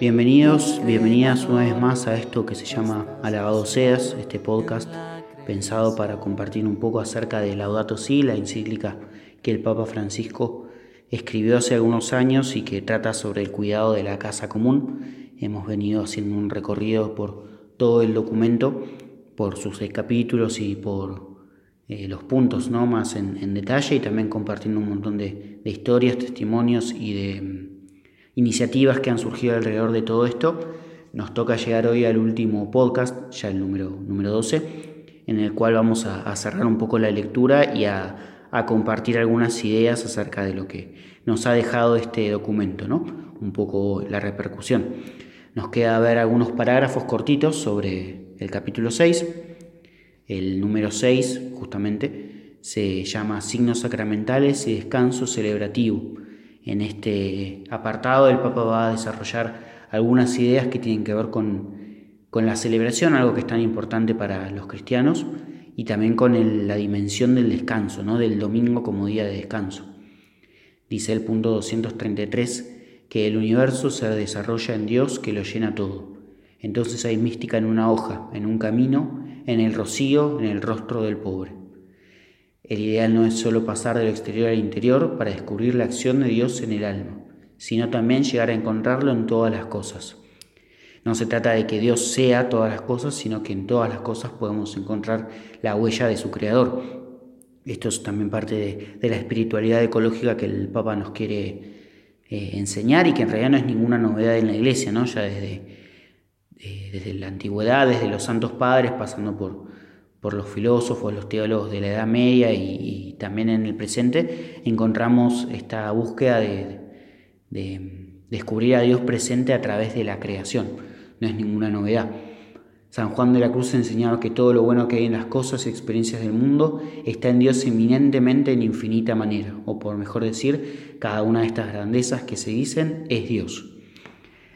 Bienvenidos, bienvenidas una vez más a esto que se llama Alabado Seas, este podcast pensado para compartir un poco acerca de Laudato Si, la encíclica que el Papa Francisco escribió hace algunos años y que trata sobre el cuidado de la casa común. Hemos venido haciendo un recorrido por todo el documento, por sus seis capítulos y por eh, los puntos ¿no? más en, detalle y también compartiendo un montón de, historias, testimonios y de iniciativas que han surgido alrededor de todo esto. Nos toca llegar hoy al último podcast, ya el número, número 12, en el cual vamos a, cerrar un poco la lectura y a, compartir algunas ideas acerca de lo que nos ha dejado este documento, ¿no? un poco la repercusión. Nos queda ver algunos parágrafos cortitos sobre el capítulo 6 el número 6, justamente, se llama signos sacramentales y descanso celebrativo. En este apartado el Papa va a desarrollar algunas ideas que tienen que ver con, la celebración, algo que es tan importante para los cristianos, y también con la dimensión del descanso, ¿no? del domingo como día de descanso. Dice el punto 233 que el universo se desarrolla en Dios que lo llena todo. Entonces hay mística en una hoja, en un camino, en el rocío, en el rostro del pobre. El ideal no es solo pasar del exterior al interior para descubrir la acción de Dios en el alma, sino también llegar a encontrarlo en todas las cosas. No se trata de que Dios sea todas las cosas, sino que en todas las cosas podemos encontrar la huella de su Creador. Esto es también parte de, la espiritualidad ecológica que el Papa nos quiere eh, enseñar y que en realidad no es ninguna novedad en la Iglesia, ¿no? ya desde eh, desde la antigüedad, desde los santos padres, pasando por, por los filósofos, los teólogos de la Edad Media y, también en el presente, encontramos esta búsqueda de, descubrir a Dios presente a través de la creación. No es ninguna novedad. San Juan de la Cruz enseñaba que todo lo bueno que hay en las cosas y experiencias del mundo está en Dios eminentemente en infinita manera, o por mejor decir, cada una de estas grandezas que se dicen es Dios.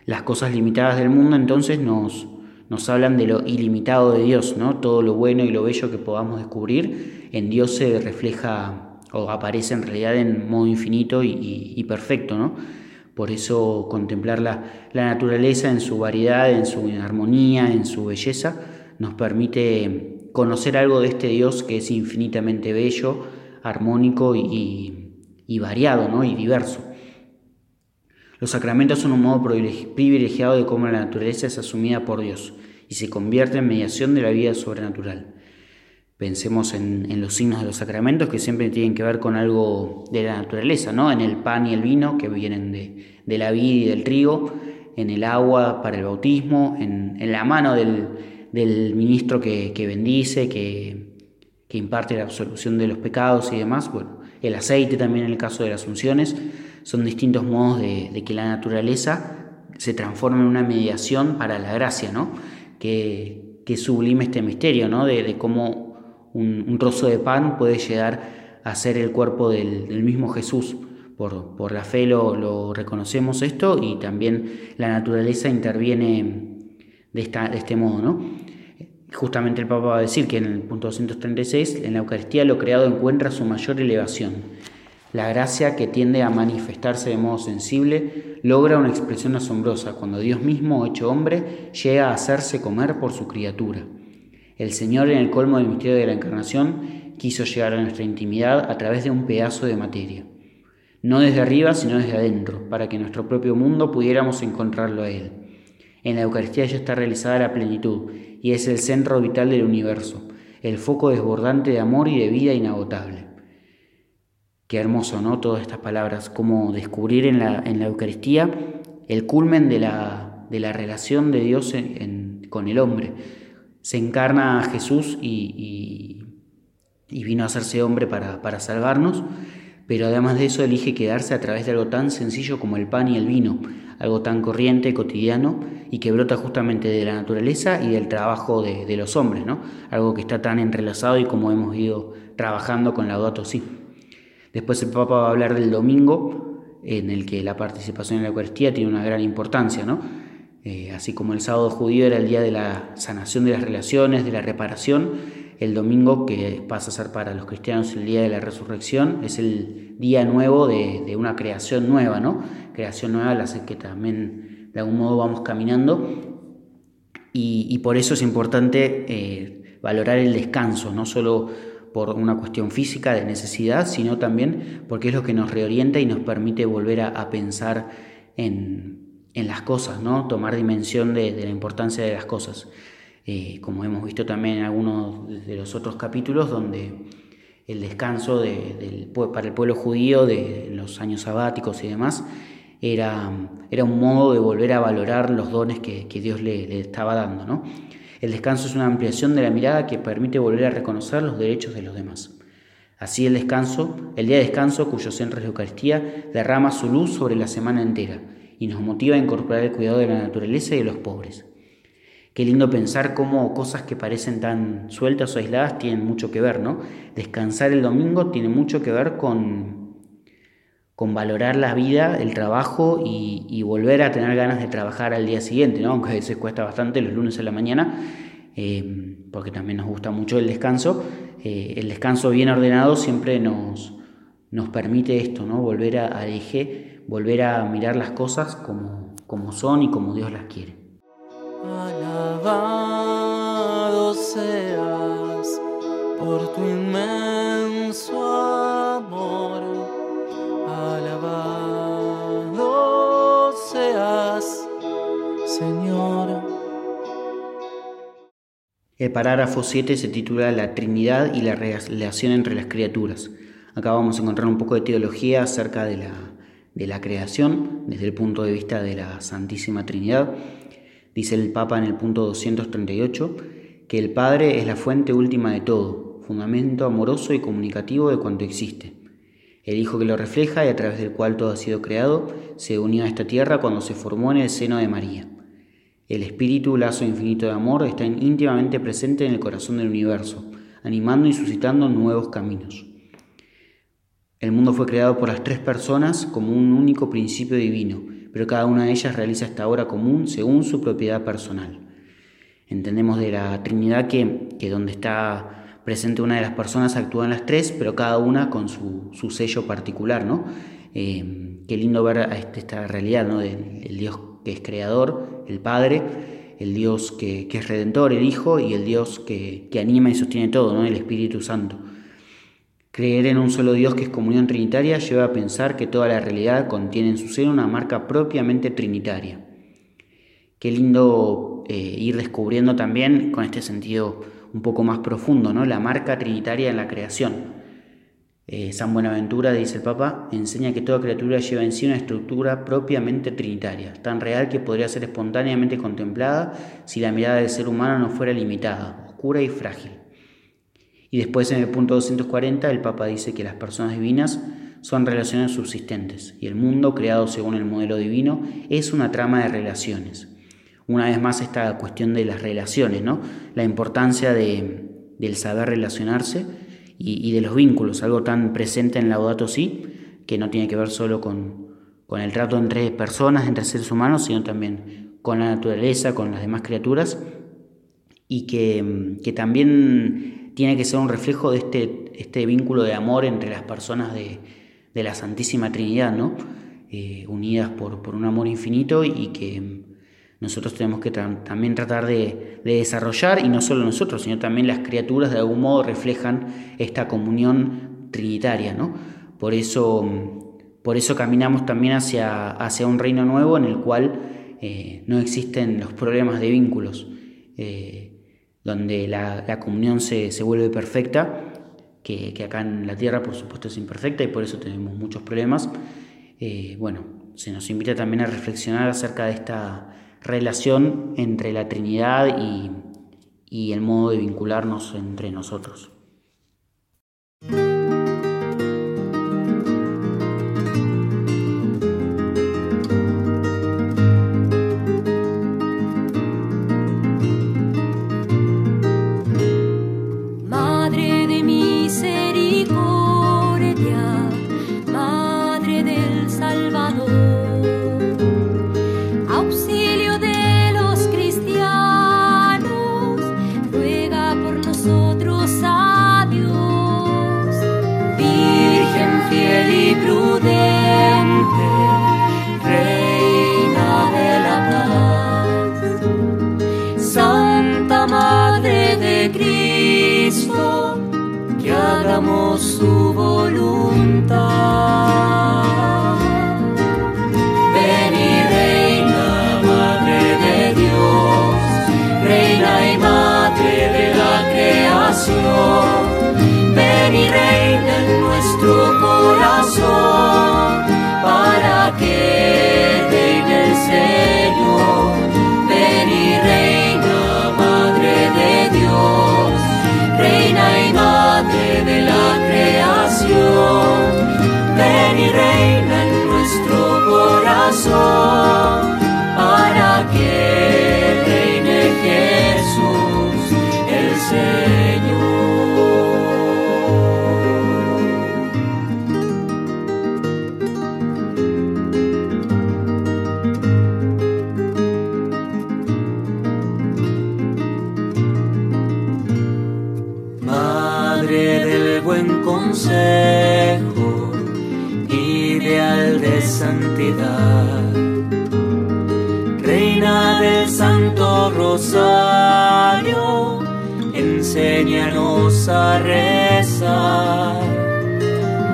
Las cosas limitadas del mundo entonces nos, nos hablan de lo ilimitado de Dios, ¿no? Todo lo bueno y lo bello que podamos descubrir en Dios se refleja o aparece en realidad en modo infinito y, perfecto, ¿no? Por eso contemplar la, naturaleza en su variedad, en su armonía, en su belleza, nos permite conocer algo de este Dios que es infinitamente bello, armónico y, y variado, ¿no? Y diverso. Los sacramentos son un modo privilegiado de cómo la naturaleza es asumida por Dios y se convierte en mediación de la vida sobrenatural. Pensemos en, los signos de los sacramentos que siempre tienen que ver con algo de la naturaleza, ¿no? En el pan y el vino que vienen de, la vid y del trigo, en el agua para el bautismo, en, la mano del, ministro que, bendice, que, que imparte la absolución de los pecados y demás. Bueno, el aceite también en el caso de las unciones son distintos modos de, que la naturaleza se transforme en una mediación para la gracia, ¿no? Que, que sublime este misterio, ¿no? De, cómo un, trozo de pan puede llegar a ser el cuerpo del, mismo Jesús. Por, por la fe lo, lo, reconocemos esto y también la naturaleza interviene de, esta, de este modo, ¿no? Justamente el Papa va a decir que en el punto 236, en la Eucaristía lo creado encuentra su mayor elevación la gracia que tiende a manifestarse de modo sensible logra una expresión asombrosa cuando Dios mismo, hecho hombre, llega a hacerse comer por su criatura. El Señor, en el colmo del misterio de la encarnación, quiso llegar a nuestra intimidad a través de un pedazo de materia. No desde arriba, sino desde adentro, para que en nuestro propio mundo pudiéramos encontrarlo a Él. En la Eucaristía ya está realizada la plenitud y es el centro vital del universo, el foco desbordante de amor y de vida inagotable. Qué hermoso, ¿no? Todas estas palabras, como descubrir en la, en la Eucaristía el culmen de la, de la relación de Dios con el hombre. Se encarna Jesús y, y, vino a hacerse hombre para, para salvarnos, pero además de eso elige quedarse a través de algo tan sencillo como el pan y el vino, algo tan corriente, cotidiano y que brota justamente de la naturaleza y del trabajo de, de los hombres, ¿no? Algo que está tan entrelazado y como hemos ido trabajando con Laudato Si. Después el Papa va a hablar del domingo, en el que la participación en la Eucaristía tiene una gran importancia, ¿no? Eh, así como el sábado judío era el día de la sanación de las relaciones, de la reparación, el domingo, que pasa a ser para los cristianos el día de la resurrección, es el día nuevo de, una creación nueva, ¿no? Creación nueva la hace que también de algún modo vamos caminando. Y, por eso es importante eh, valorar el descanso, no solo por una cuestión física de necesidad, sino también porque es lo que nos reorienta y nos permite volver a, pensar en, las cosas, ¿no? tomar dimensión de, la importancia de las cosas. Eh, como hemos visto también en algunos de los otros capítulos, donde el descanso para el pueblo judío de los años sabáticos y demás era, era un modo de volver a valorar los dones que, Dios le, le, estaba dando. ¿no? El descanso es una ampliación de la mirada que permite volver a reconocer los derechos de los demás. Así el descanso, el día de descanso cuyo centro es la Eucaristía, derrama su luz sobre la semana entera y nos motiva a incorporar el cuidado de la naturaleza y de los pobres. Qué lindo pensar cómo cosas que parecen tan sueltas o aisladas tienen mucho que ver, ¿no? Descansar el domingo tiene mucho que ver con con valorar la vida, el trabajo y, volver a tener ganas de trabajar al día siguiente, ¿no? aunque a veces cuesta bastante los lunes en la mañana, eh, porque también nos gusta mucho el descanso. Eh, el descanso bien ordenado siempre nos, nos permite esto, ¿no? volver a, a eje, volver a mirar las cosas como, como son y como Dios las quiere. Alabado seas por tu inmenso amor Señor. El parágrafo 7 se titula La Trinidad y la relación entre las criaturas. Acá vamos a encontrar un poco de teología acerca de la, de la creación desde el punto de vista de la Santísima Trinidad. Dice el Papa en el punto 238 que el Padre es la fuente última de todo, fundamento amoroso y comunicativo de cuanto existe. El Hijo que lo refleja y a través del cual todo ha sido creado, se unió a esta tierra cuando se formó en el seno de María. El Espíritu, lazo infinito de amor, está íntimamente presente en el corazón del universo, animando y suscitando nuevos caminos. El mundo fue creado por las tres personas como un único principio divino, pero cada una de ellas realiza esta obra común según su propiedad personal. Entendemos de la Trinidad que, donde está presente una de las personas, actúan las tres, pero cada una con su, sello particular, ¿no? Eh, qué lindo ver este, esta realidad, ¿no? Del, Dios que es creador, el Padre, el Dios que, es redentor, el Hijo, y el Dios que, anima y sostiene todo, ¿no? El Espíritu Santo. Creer en un solo Dios que es comunión trinitaria lleva a pensar que toda la realidad contiene en su seno una marca propiamente trinitaria. Qué lindo eh, ir descubriendo también con este sentido un poco más profundo, ¿no? la marca trinitaria en la creación. Eh, San Buenaventura, dice el Papa, enseña que toda criatura lleva en sí una estructura propiamente trinitaria, tan real que podría ser espontáneamente contemplada si la mirada del ser humano no fuera limitada, oscura y frágil. Y después en el punto 240 el Papa dice que las personas divinas son relaciones subsistentes y el mundo creado según el modelo divino es una trama de relaciones una vez más esta cuestión de las relaciones, ¿no? la importancia de, del saber relacionarse y, de los vínculos, algo tan presente en Laudato Si, que no tiene que ver solo con, con el trato entre personas, entre seres humanos, sino también con la naturaleza, con las demás criaturas, y que, que también tiene que ser un reflejo de este, este vínculo de amor entre las personas de, de la Santísima Trinidad, ¿no? Eh, unidas por, por un amor infinito y que nosotros tenemos que también tratar de, desarrollar, y no solo nosotros, sino también las criaturas de algún modo reflejan esta comunión trinitaria. ¿no? Por, eso, por eso caminamos también hacia, hacia un reino nuevo en el cual eh, no existen los problemas de vínculos, eh, donde la, comunión se, vuelve perfecta, que, acá en la tierra por supuesto es imperfecta y por eso tenemos muchos problemas. Eh, bueno, se nos invita también a reflexionar acerca de esta relación entre la Trinidad y, y el modo de vincularnos entre nosotros. Rosario, enséñanos a rezar.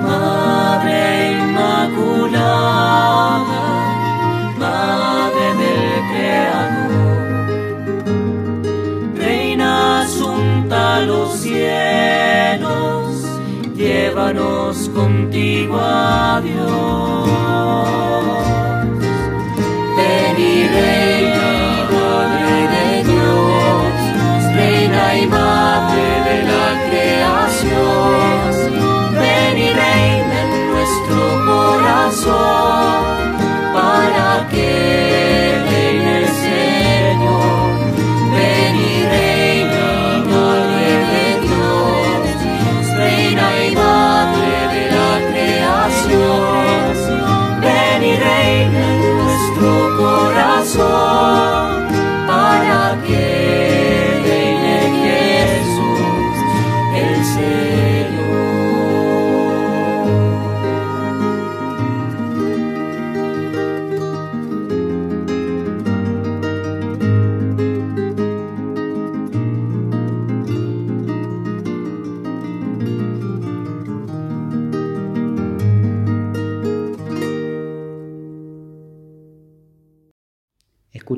Madre Inmaculada, Madre del Creador, Reina asunta a los cielos, llévanos contigo corazón,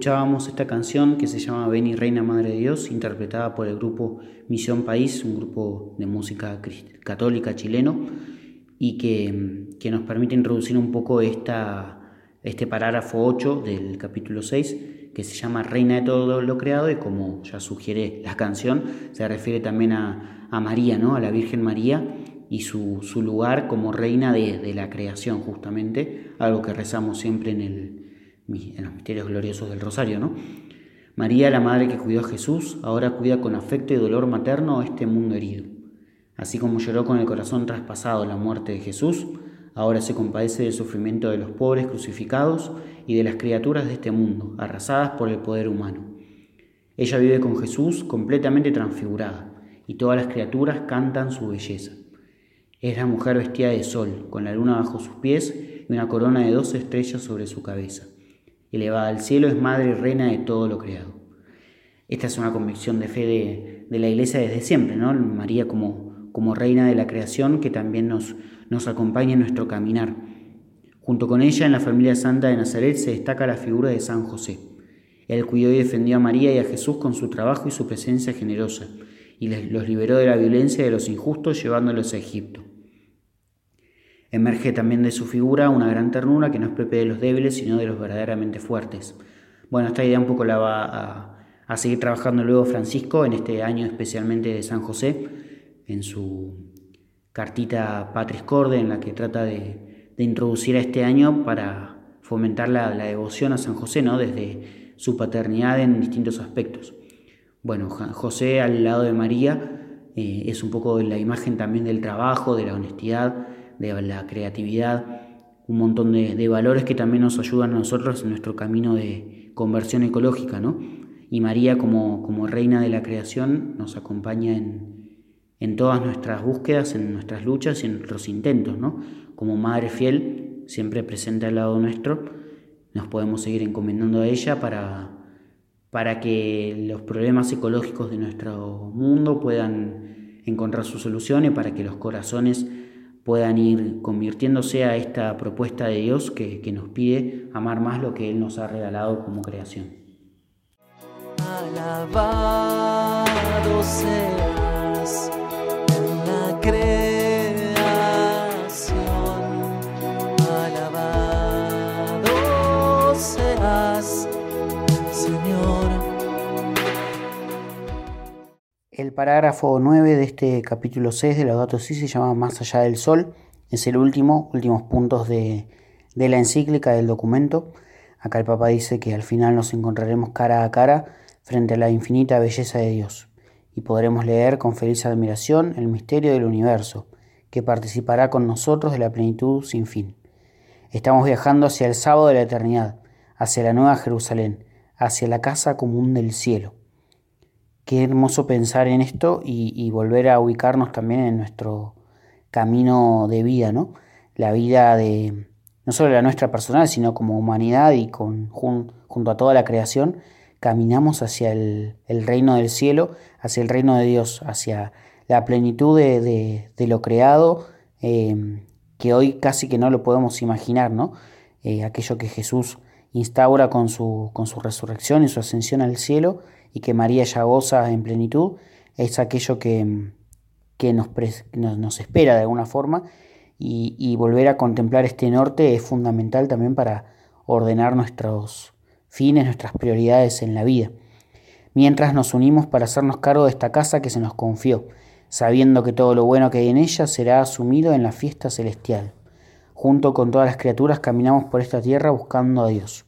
Escuchábamos esta canción que se llama Ven y Reina Madre de Dios, interpretada por el grupo Misión País, un grupo de música católica chileno, y que, que nos permite introducir un poco esta, este parágrafo 8 del capítulo 6, que se llama Reina de todo lo creado, y como ya sugiere la canción, se refiere también a, a María, ¿no? a la Virgen María, y su, su lugar como reina de, de la creación, justamente, algo que rezamos siempre en el, en los misterios gloriosos del Rosario, ¿no? María, la madre que cuidó a Jesús, ahora cuida con afecto y dolor materno a este mundo herido. Así como lloró con el corazón traspasado la muerte de Jesús, ahora se compadece del sufrimiento de los pobres crucificados y de las criaturas de este mundo, arrasadas por el poder humano. Ella vive con Jesús completamente transfigurada, y todas las criaturas cantan su belleza. Es la mujer vestida de sol, con la luna bajo sus pies y una corona de dos estrellas sobre su cabeza. Elevada al cielo es madre y reina de todo lo creado. Esta es una convicción de fe de, la Iglesia desde siempre, ¿no? María como, reina de la creación que también nos, acompaña en nuestro caminar. Junto con ella, en la familia santa de Nazaret, se destaca la figura de San José. Él cuidó y defendió a María y a Jesús con su trabajo y su presencia generosa, y los liberó de la violencia de los injustos llevándolos a Egipto. Emerge también de su figura una gran ternura que no es propia de los débiles, sino de los verdaderamente fuertes. Bueno, esta idea un poco la va a, seguir trabajando luego Francisco en este año especialmente de San José, en su cartita Patris Corde, en la que trata de, de introducir a este año para fomentar la, devoción a San José, ¿no? desde su paternidad en distintos aspectos. Bueno, José al lado de María eh, es un poco la imagen también del trabajo, de la honestidad, de la creatividad, un montón de, valores que también nos ayudan a nosotros en nuestro camino de conversión ecológica, ¿no? Y María como, como reina de la creación nos acompaña en, en todas nuestras búsquedas, en nuestras luchas y en nuestros intentos, ¿no? Como madre fiel, siempre presente al lado nuestro, nos podemos seguir encomendando a ella para, para que los problemas ecológicos de nuestro mundo puedan encontrar su solución y para que los corazones puedan ir convirtiéndose a esta propuesta de Dios que, que nos pide amar más lo que Él nos ha regalado como creación. El parágrafo 9 de este capítulo 6 de Laudato Si se llama Más allá del sol. Es el último, últimos puntos de, de la encíclica del documento. Acá el Papa dice que al final nos encontraremos cara a cara frente a la infinita belleza de Dios y podremos leer con feliz admiración el misterio del universo, que participará con nosotros de la plenitud sin fin. Estamos viajando hacia el sábado de la eternidad, hacia la nueva Jerusalén, hacia la casa común del cielo. Qué hermoso pensar en esto y, volver a ubicarnos también en nuestro camino de vida, ¿no? La vida de no solo la nuestra personal, sino como humanidad y con, junto a toda la creación, caminamos hacia el, reino del cielo, hacia el reino de Dios, hacia la plenitud de, lo creado, eh, que hoy casi que no lo podemos imaginar, ¿no? Eh, aquello que Jesús instaura con su, con su resurrección y su ascensión al cielo y que María ya goza en plenitud, es aquello que, que nos, nos, espera de alguna forma y, y, volver a contemplar este norte es fundamental también para ordenar nuestros fines, nuestras prioridades en la vida. Mientras nos unimos para hacernos cargo de esta casa que se nos confió, sabiendo que todo lo bueno que hay en ella será asumido en la fiesta celestial. Junto con todas las criaturas caminamos por esta tierra buscando a Dios.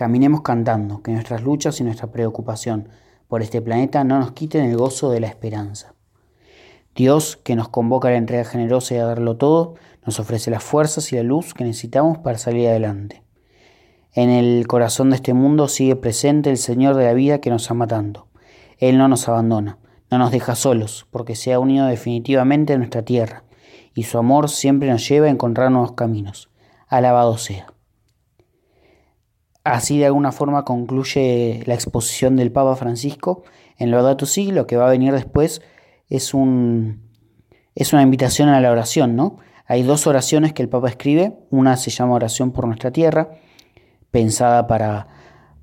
Caminemos cantando, que nuestras luchas y nuestra preocupación por este planeta no nos quiten el gozo de la esperanza. Dios, que nos convoca a la entrega generosa y a darlo todo, nos ofrece las fuerzas y la luz que necesitamos para salir adelante. En el corazón de este mundo sigue presente el Señor de la vida que nos ama tanto. Él no nos abandona, no nos deja solos, porque se ha unido definitivamente a nuestra tierra y su amor siempre nos lleva a encontrar nuevos caminos. Alabado sea. Así de alguna forma concluye la exposición del Papa Francisco en Laudato Si, lo que va a venir después es, un, es una invitación a la oración, ¿no? Hay dos oraciones que el Papa escribe, una se llama Oración por nuestra tierra, pensada para,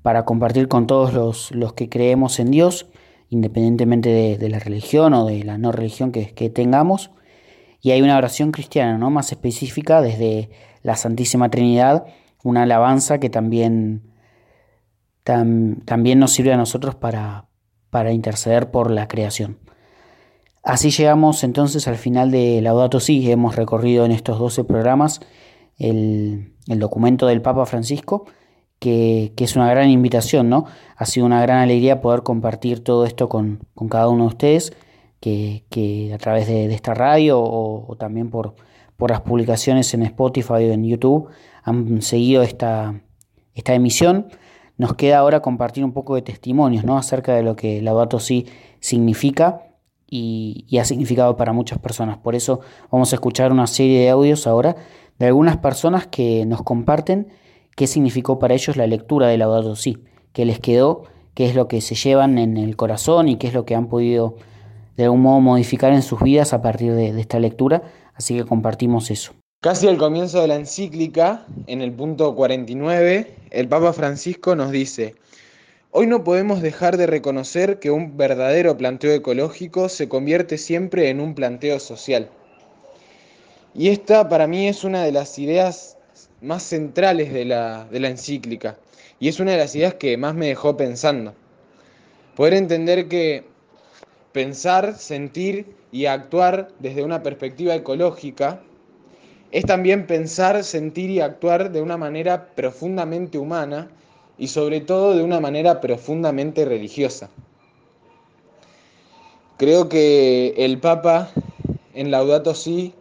para compartir con todos los, los, que creemos en Dios, independientemente de, la religión o de la no religión que, que tengamos, y hay una oración cristiana, ¿no? Más específica desde la Santísima Trinidad, una alabanza que también, también nos sirve a nosotros para, para interceder por la creación. Así llegamos entonces al final de Laudato Si. Hemos recorrido en estos 12 programas el, documento del Papa Francisco, que, es una gran invitación, ¿no? Ha sido una gran alegría poder compartir todo esto con, con cada uno de ustedes que, a través de, esta radio o, también por, por, las publicaciones en Spotify o en YouTube han seguido esta, esta emisión. Nos queda ahora compartir un poco de testimonios ¿no? acerca de lo que Laudato Si significa y, y, ha significado para muchas personas. Por eso vamos a escuchar una serie de audios ahora de algunas personas que nos comparten qué significó para ellos la lectura de Laudato Si, qué les quedó, qué es lo que se llevan en el corazón y qué es lo que han podido de algún modo modificar en sus vidas a partir de, esta lectura, así que compartimos eso. Casi al comienzo de la encíclica, en el punto 49, el Papa Francisco nos dice, Hoy no podemos dejar de reconocer que un verdadero planteo ecológico se convierte siempre en un planteo social. Y esta para mí es una de las ideas más centrales de la, de la encíclica y es una de las ideas que más me dejó pensando. Poder entender que pensar, sentir y actuar desde una perspectiva ecológica es también pensar, sentir y actuar de una manera profundamente humana y sobre todo de una manera profundamente religiosa. Creo que el Papa en Laudato Si,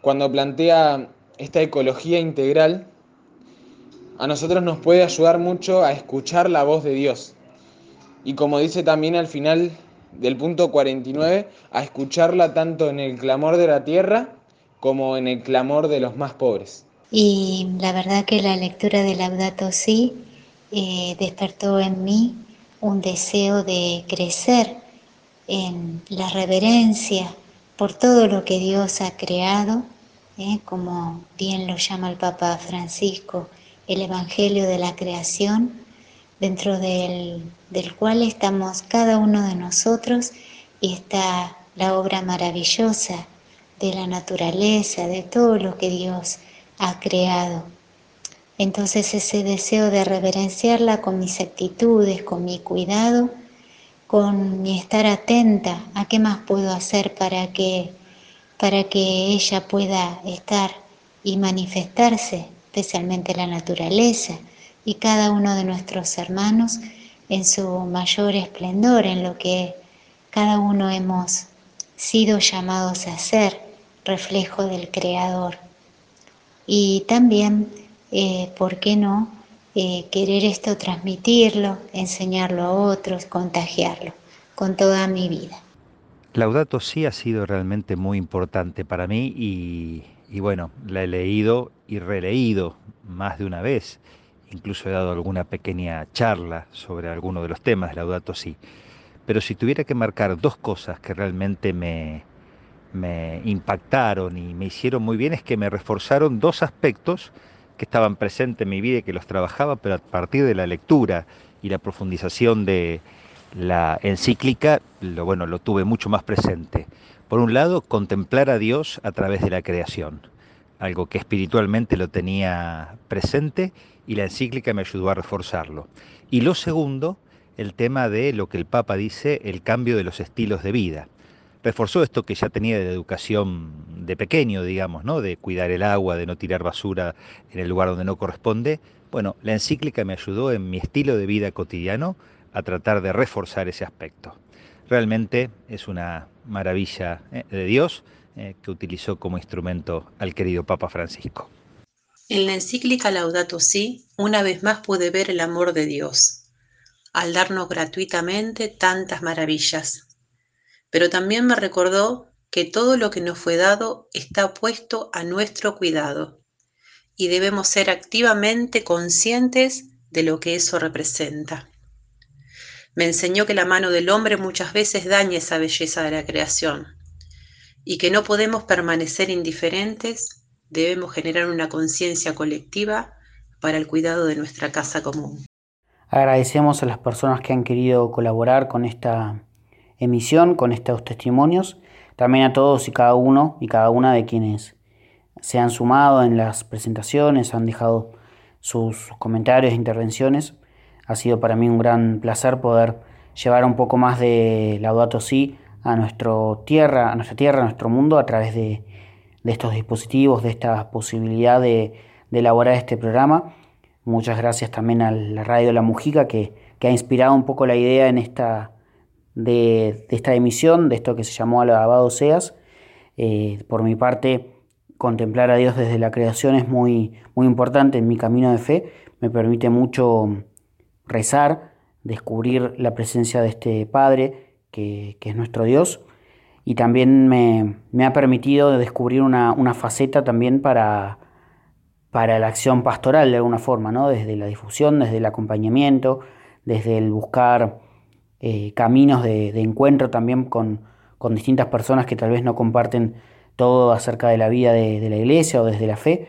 cuando plantea esta ecología integral, a nosotros nos puede ayudar mucho a escuchar la voz de Dios. Y como dice también al final del punto 49 a escucharla tanto en el clamor de la tierra como en el clamor de los más pobres. Y la verdad que la lectura de Laudato Si eh, despertó en mí un deseo de crecer en la reverencia por todo lo que Dios ha creado, eh, como bien lo llama el Papa Francisco, el Evangelio de la Creación, dentro del, cual estamos cada uno de nosotros y está la obra maravillosa de la naturaleza, de todo lo que Dios ha creado. Entonces ese deseo de reverenciarla con mis actitudes, con mi cuidado, con mi estar atenta a qué más puedo hacer para que, para que ella pueda estar y manifestarse, especialmente la naturaleza, y cada uno de nuestros hermanos en su mayor esplendor, en lo que cada uno hemos sido llamados a ser, reflejo del Creador. Y también, eh, ¿por qué no? Eh, querer esto transmitirlo, enseñarlo a otros, contagiarlo con toda mi vida. Laudato Si ha sido realmente muy importante para mí y bueno, la he leído y releído más de una vez. Incluso he dado alguna pequeña charla sobre alguno de los temas Laudato Si. Pero si tuviera que marcar dos cosas que realmente me, me impactaron y me hicieron muy bien, es que me reforzaron dos aspectos que estaban presentes en mi vida y que los trabajaba, pero a partir de la lectura y la profundización de, la encíclica, lo, bueno, lo tuve mucho más presente. Por un lado, contemplar a Dios a través de la creación, algo que espiritualmente lo tenía presente y la encíclica me ayudó a reforzarlo. Y lo segundo, el tema de lo que el Papa dice, el cambio de los estilos de vida. Reforzó esto que ya tenía de educación de pequeño, digamos, ¿no? De cuidar el agua, de no tirar basura en el lugar donde no corresponde. Bueno, la encíclica me ayudó en mi estilo de vida cotidiano a tratar de reforzar ese aspecto. Realmente es una maravilla eh, de Dios eh, que utilizó como instrumento al querido Papa Francisco. En la encíclica Laudato Si, una vez más pude ver el amor de Dios, al darnos gratuitamente tantas maravillas. Pero también me recordó que todo lo que nos fue dado está puesto a nuestro cuidado y debemos ser activamente conscientes de lo que eso representa. Me enseñó que la mano del hombre muchas veces daña esa belleza de la creación y que no podemos permanecer indiferentes, debemos generar una conciencia colectiva para el cuidado de nuestra casa común. Agradecemos a las personas que han querido colaborar con esta emisión, con estos testimonios, también a todos y cada uno y cada una de quienes se han sumado en las presentaciones, han dejado sus comentarios e intervenciones. Ha sido para mí un gran placer poder llevar un poco más de Laudato Si a, nuestro tierra, a nuestra tierra, a nuestro mundo, a través de, estos dispositivos, de esta posibilidad de, elaborar este programa. Muchas gracias también a la Radio La Mujica que, ha inspirado un poco la idea en esta, de, esta emisión, de esto que se llamó Alabado Seas. Eh, por mi parte, contemplar a Dios desde la creación es muy, muy importante en mi camino de fe. Me permite mucho rezar, descubrir la presencia de este Padre, que, es nuestro Dios, y también me, ha permitido descubrir una, faceta también para, para la acción pastoral de alguna forma, ¿no? desde la difusión, desde el acompañamiento, desde el buscar eh, caminos de, encuentro también con, distintas personas que tal vez no comparten todo acerca de la vida de, la iglesia o desde la fe,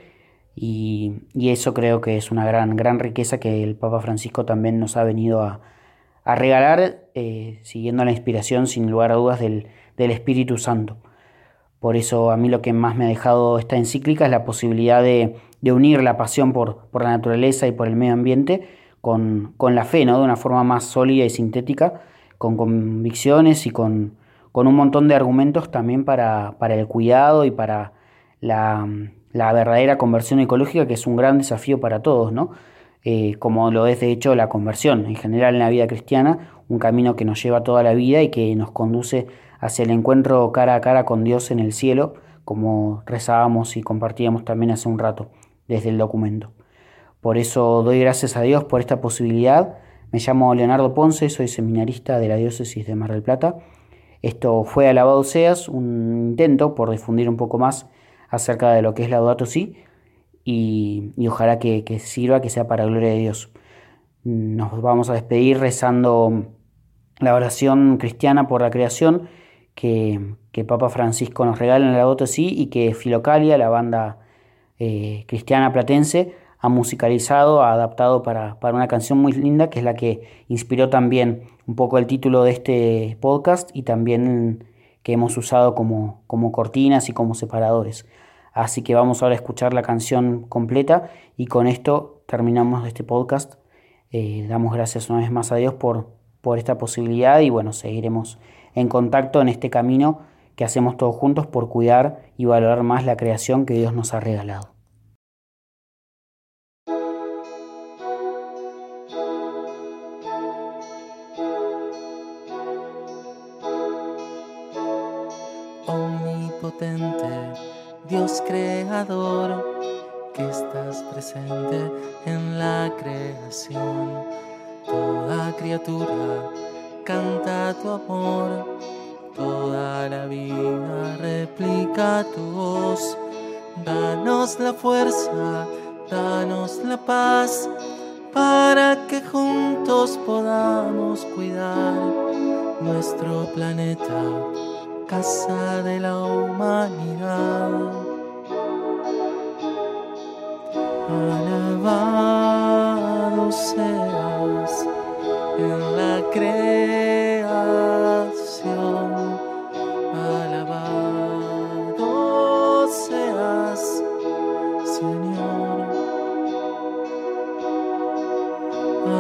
y, eso creo que es una gran, gran riqueza que el Papa Francisco también nos ha venido a, regalar, eh, siguiendo la inspiración, sin lugar a dudas, del, Espíritu Santo. Por eso a mí lo que más me ha dejado esta encíclica es la posibilidad de, unir la pasión por, la naturaleza y por el medio ambiente con, la fe, ¿no? de una forma más sólida y sintética, con convicciones y con, un montón de argumentos también para, el cuidado y para la, la verdadera conversión ecológica, que es un gran desafío para todos, ¿no? Eh, como lo es de hecho la conversión en general en la vida cristiana, un camino que nos lleva toda la vida y que nos conduce hacia el encuentro cara a cara con Dios en el cielo, como rezábamos y compartíamos también hace un rato desde el documento. Por eso doy gracias a Dios por esta posibilidad. Me llamo Leonardo Ponce, soy seminarista de la diócesis de Mar del Plata. Esto fue Alabado Seas, un intento por difundir un poco más acerca de lo que es Laudato Si y, y ojalá que, sirva, que sea para gloria de Dios. Nos vamos a despedir rezando la oración cristiana por la creación que, Papa Francisco nos regala en el Laudato Si y que Filocalia, la banda eh, cristiana platense, ha musicalizado, ha adaptado para, para, una canción muy linda que es la que inspiró también un poco el título de este podcast y también que hemos usado como, como cortinas y como separadores. Así que vamos ahora a escuchar la canción completa y con esto terminamos este podcast. Eh, damos gracias una vez más a Dios por, por esta posibilidad y bueno, seguiremos en contacto en este camino que hacemos todos juntos por cuidar y valorar más la creación que Dios nos ha regalado. Dios creador, que estás presente en la creación. Toda criatura canta tu amor, toda la vida replica tu voz. Danos la fuerza, danos la paz, para que juntos podamos cuidar nuestro planeta, casa de la humanidad. Alabado seas en la creación. Alabado seas, Señor.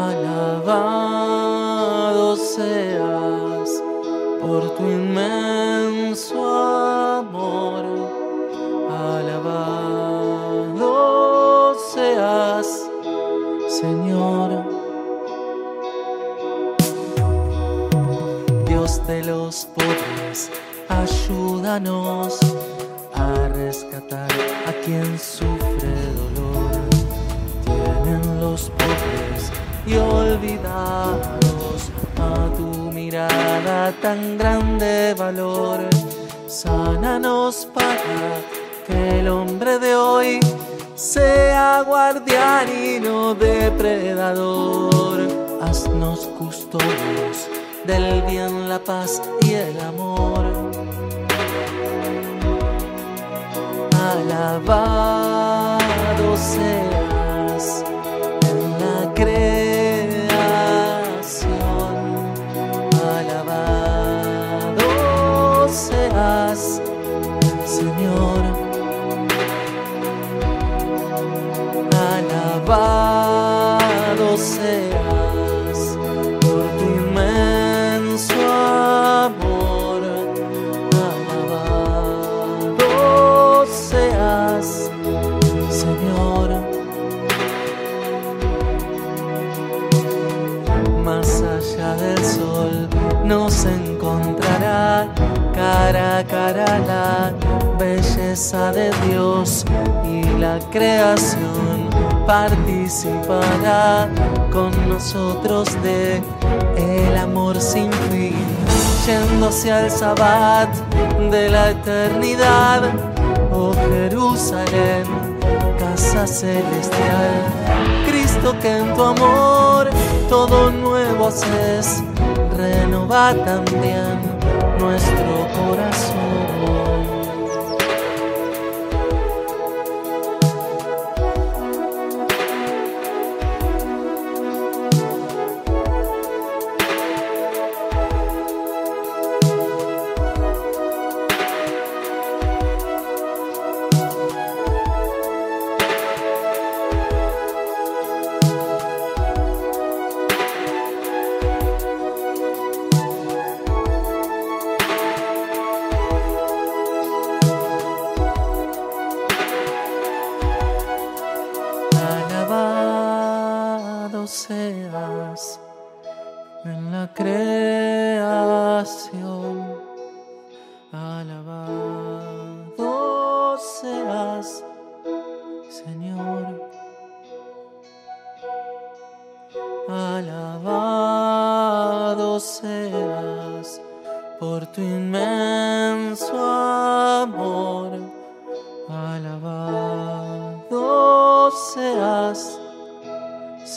Alabado seas por tu inmenso amor. Alabado seas, Señor. De los pobres, ayúdanos a rescatar a quien sufre dolor. Tienen los pobres y olvidados a tu mirada tan grande valor. Sánanos para que el hombre de hoy sea guardián y no depredador. Haznos custodios del bien, la paz y el amor. Alabado seas en la creación. Alabado seas, Señor. Alabado seas cara a cara la belleza de Dios y la creación participará con nosotros de el amor sin fin, yéndose al sabbat de la eternidad, oh Jerusalén, casa celestial, Cristo que en tu amor todo nuevo haces, renova también nuestro corazón.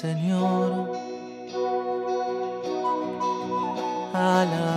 Señor. Alabado